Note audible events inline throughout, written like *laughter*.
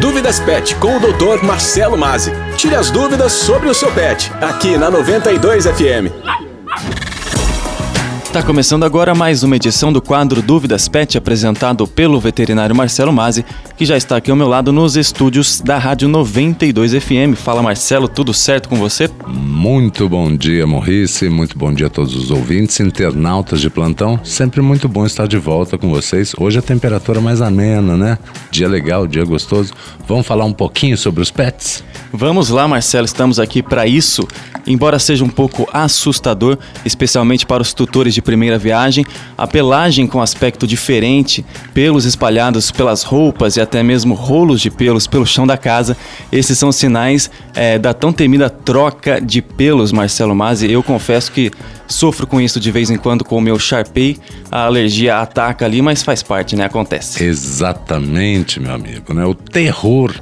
Dúvidas Pet com o Dr. Marcelo Mazzi. Tire as dúvidas sobre o seu pet, aqui na 92 FM. Está começando agora mais uma edição do quadro Dúvidas Pet, apresentado pelo veterinário Marcelo Mazzi, que já está aqui ao meu lado nos estúdios da Rádio 92 FM. Fala Marcelo, tudo certo com você? Muito bom dia, Morrice. Muito bom dia a todos os ouvintes, internautas de plantão. Sempre muito bom estar de volta com vocês. Hoje a temperatura mais amena, né? Dia legal, dia gostoso. Vamos falar um pouquinho sobre os pets? Vamos lá, Marcelo, estamos aqui para isso. Embora seja um pouco assustador, especialmente para os tutores de primeira viagem, a pelagem com aspecto diferente, pelos espalhados pelas roupas e até mesmo rolos de pelos pelo chão da casa, esses são sinais é, da tão temida troca de pelos, Marcelo Mazzi. Eu confesso que sofro com isso de vez em quando com o meu Sharpei, a alergia ataca ali, mas faz parte, né? Acontece. Exatamente, meu amigo, né? O terror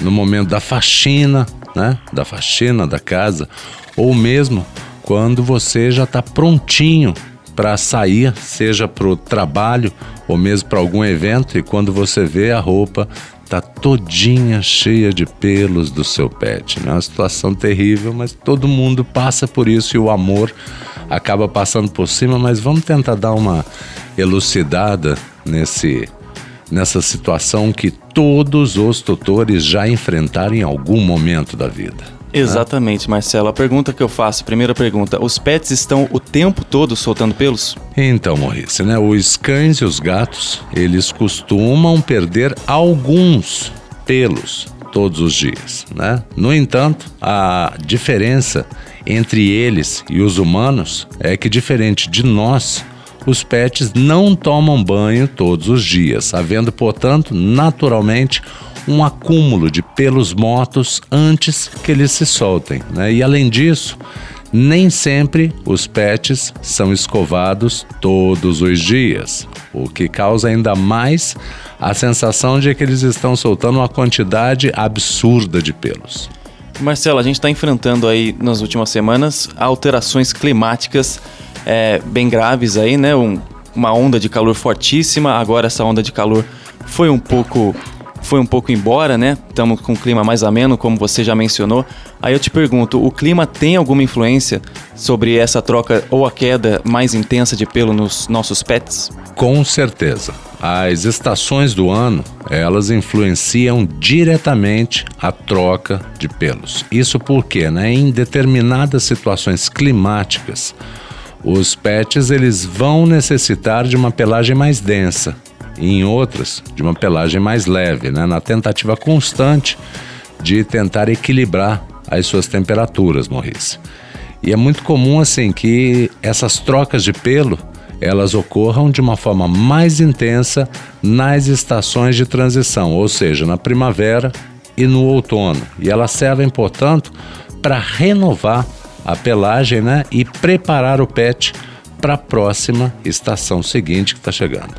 no momento da faxina, né? Da faxina da casa, ou mesmo quando você já está prontinho para sair, seja para o trabalho ou mesmo para algum evento, e quando você vê a roupa tá todinha cheia de pelos do seu pet. Né? É uma situação terrível, mas todo mundo passa por isso e o amor acaba passando por cima. Mas vamos tentar dar uma elucidada nesse nessa situação que todos os tutores já enfrentaram em algum momento da vida. Exatamente, Marcelo. A pergunta que eu faço, primeira pergunta: os pets estão o tempo todo soltando pelos? Então, Maurício, né? Os cães e os gatos, eles costumam perder alguns pelos todos os dias, né? No entanto, a diferença entre eles e os humanos é que diferente de nós, os pets não tomam banho todos os dias, havendo, portanto, naturalmente um acúmulo de pelos mortos antes que eles se soltem. Né? E além disso, nem sempre os pets são escovados todos os dias, o que causa ainda mais a sensação de que eles estão soltando uma quantidade absurda de pelos. Marcelo, a gente está enfrentando aí nas últimas semanas alterações climáticas é, bem graves aí, né? Um, uma onda de calor fortíssima. Agora essa onda de calor foi um pouco foi um pouco embora, né? Estamos com um clima mais ameno, como você já mencionou. Aí eu te pergunto, o clima tem alguma influência sobre essa troca ou a queda mais intensa de pelo nos nossos pets? Com certeza. As estações do ano, elas influenciam diretamente a troca de pelos. Isso porque, né, em determinadas situações climáticas, os pets eles vão necessitar de uma pelagem mais densa, e em outras de uma pelagem mais leve, né? na tentativa constante de tentar equilibrar as suas temperaturas, Morris. E é muito comum assim que essas trocas de pelo elas ocorram de uma forma mais intensa nas estações de transição, ou seja, na primavera e no outono. E elas servem, portanto, para renovar a pelagem né, e preparar o pet para a próxima estação seguinte que está chegando.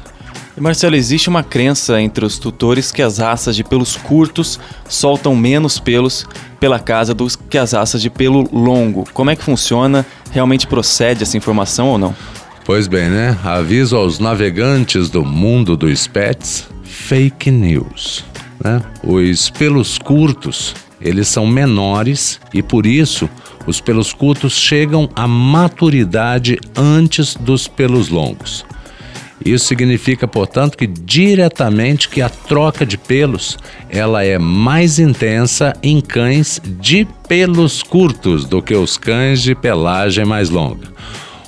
Marcelo, existe uma crença entre os tutores que as raças de pelos curtos soltam menos pelos pela casa do que as raças de pelo longo. Como é que funciona? Realmente procede essa informação ou não? Pois bem, né? Aviso aos navegantes do mundo dos pets: fake news. Né? Os pelos curtos, eles são menores e por isso os pelos curtos chegam à maturidade antes dos pelos longos. Isso significa, portanto, que diretamente que a troca de pelos ela é mais intensa em cães de pelos curtos do que os cães de pelagem mais longa.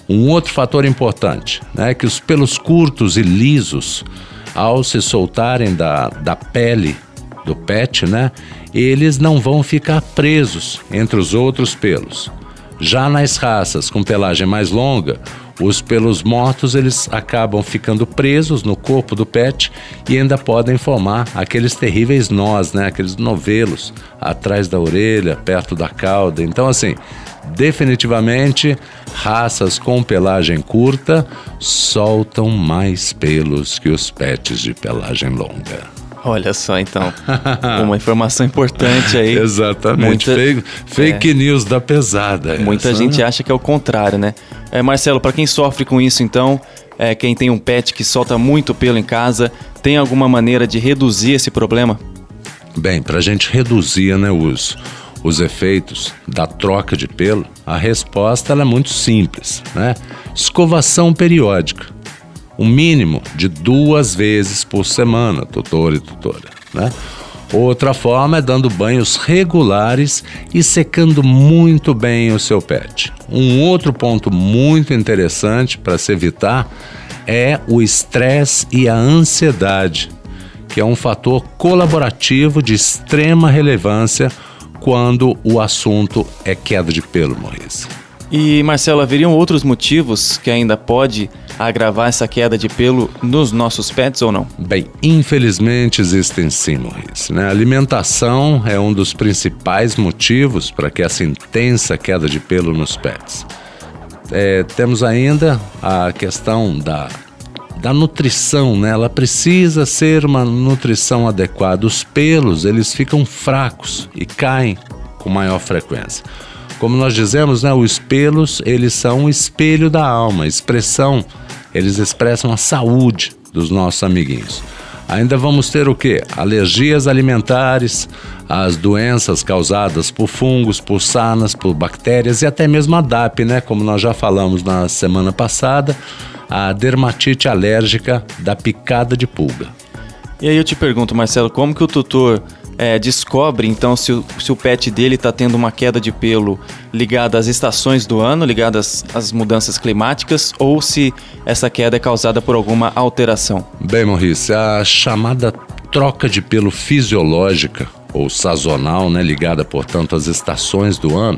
Um outro fator importante né, é que os pelos curtos e lisos, ao se soltarem da, da pele do pet, né, eles não vão ficar presos entre os outros pelos. Já nas raças com pelagem mais longa, os pelos mortos eles acabam ficando presos no corpo do pet e ainda podem formar aqueles terríveis nós, né? Aqueles novelos atrás da orelha, perto da cauda. Então, assim, definitivamente raças com pelagem curta soltam mais pelos que os pets de pelagem longa. Olha só, então. *laughs* Uma informação importante aí. Exatamente. Muita, fake, fake é, news da pesada. Muita essa, gente né? acha que é o contrário, né? É, Marcelo, para quem sofre com isso, então, é, quem tem um pet que solta muito pelo em casa, tem alguma maneira de reduzir esse problema? Bem, para a gente reduzir né, os, os efeitos da troca de pelo, a resposta é muito simples, né? Escovação periódica, um mínimo de duas vezes por semana, tutor e tutora, né? Outra forma é dando banhos regulares e secando muito bem o seu pet. Um outro ponto muito interessante para se evitar é o estresse e a ansiedade, que é um fator colaborativo de extrema relevância quando o assunto é queda de pelo, Maurício. E Marcelo, haveriam outros motivos que ainda pode agravar essa queda de pelo nos nossos pets ou não? Bem, infelizmente existem sim, Maurício. Né? A alimentação é um dos principais motivos para que essa intensa queda de pelo nos pets. É, temos ainda a questão da, da nutrição, né? Ela precisa ser uma nutrição adequada. Os pelos, eles ficam fracos e caem com maior frequência. Como nós dizemos, né, os pelos, eles são o espelho da alma, expressão, eles expressam a saúde dos nossos amiguinhos. Ainda vamos ter o que? Alergias alimentares, as doenças causadas por fungos, por sanas, por bactérias e até mesmo a DAP, né? Como nós já falamos na semana passada, a dermatite alérgica da picada de pulga. E aí eu te pergunto, Marcelo, como que o tutor é, descobre então se o, se o pet dele está tendo uma queda de pelo ligada às estações do ano, ligada às, às, mudanças climáticas, ou se essa queda é causada por alguma alteração? Bem, Maurício, a chamada troca de pelo fisiológica ou sazonal, né, ligada, portanto, às estações do ano,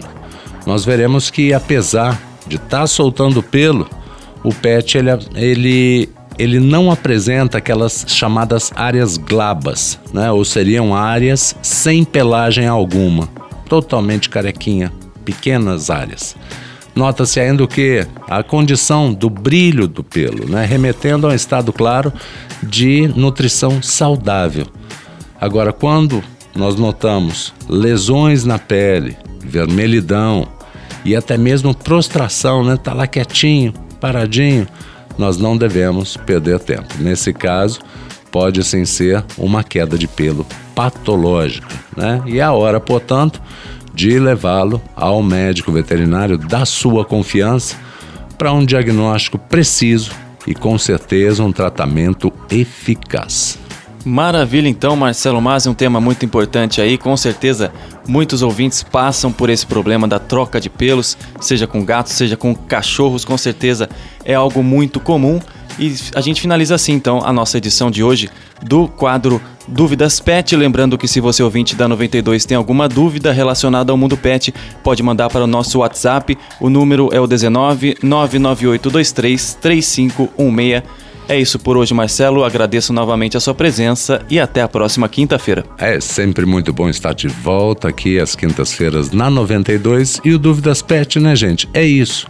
nós veremos que apesar de estar tá soltando pelo, o pet ele, ele ele não apresenta aquelas chamadas áreas glabas, né? ou seriam áreas sem pelagem alguma, totalmente carequinha, pequenas áreas. Nota-se ainda o que? A condição do brilho do pelo, né? remetendo a um estado claro de nutrição saudável. Agora, quando nós notamos lesões na pele, vermelhidão e até mesmo prostração, né? Tá lá quietinho, paradinho, nós não devemos perder tempo. Nesse caso, pode sim ser uma queda de pelo patológica, né? E a hora, portanto, de levá-lo ao médico veterinário da sua confiança para um diagnóstico preciso e com certeza um tratamento eficaz. Maravilha, então, Marcelo Mas, um tema muito importante aí. Com certeza, muitos ouvintes passam por esse problema da troca de pelos, seja com gatos, seja com cachorros. Com certeza é algo muito comum. E a gente finaliza assim, então, a nossa edição de hoje do quadro Dúvidas Pet. Lembrando que se você ouvinte da 92 tem alguma dúvida relacionada ao mundo pet, pode mandar para o nosso WhatsApp. O número é o 19 99823 3516. É isso por hoje, Marcelo. Agradeço novamente a sua presença e até a próxima quinta-feira. É sempre muito bom estar de volta aqui às quintas-feiras na 92 e o Dúvidas Pet, né, gente? É isso.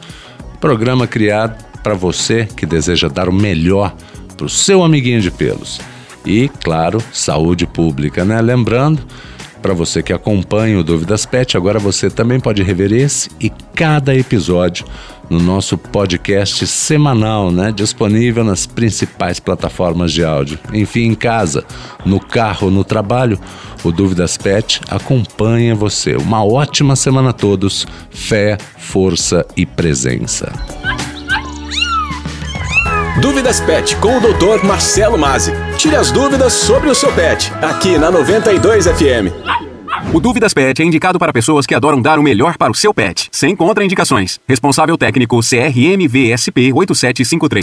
Programa criado para você que deseja dar o melhor para o seu amiguinho de pelos. E, claro, saúde pública, né? Lembrando, para você que acompanha o Dúvidas Pet, agora você também pode rever esse e cada episódio no nosso podcast semanal, né? Disponível nas principais plataformas de áudio. Enfim, em casa, no carro, no trabalho, o Dúvidas Pet acompanha você. Uma ótima semana a todos. Fé, força e presença. Dúvidas Pet com o Dr. Marcelo Mazzi. Tire as dúvidas sobre o seu pet, aqui na 92 FM. O Dúvidas Pet é indicado para pessoas que adoram dar o melhor para o seu pet, sem contraindicações. Responsável técnico CRMVSP 8753.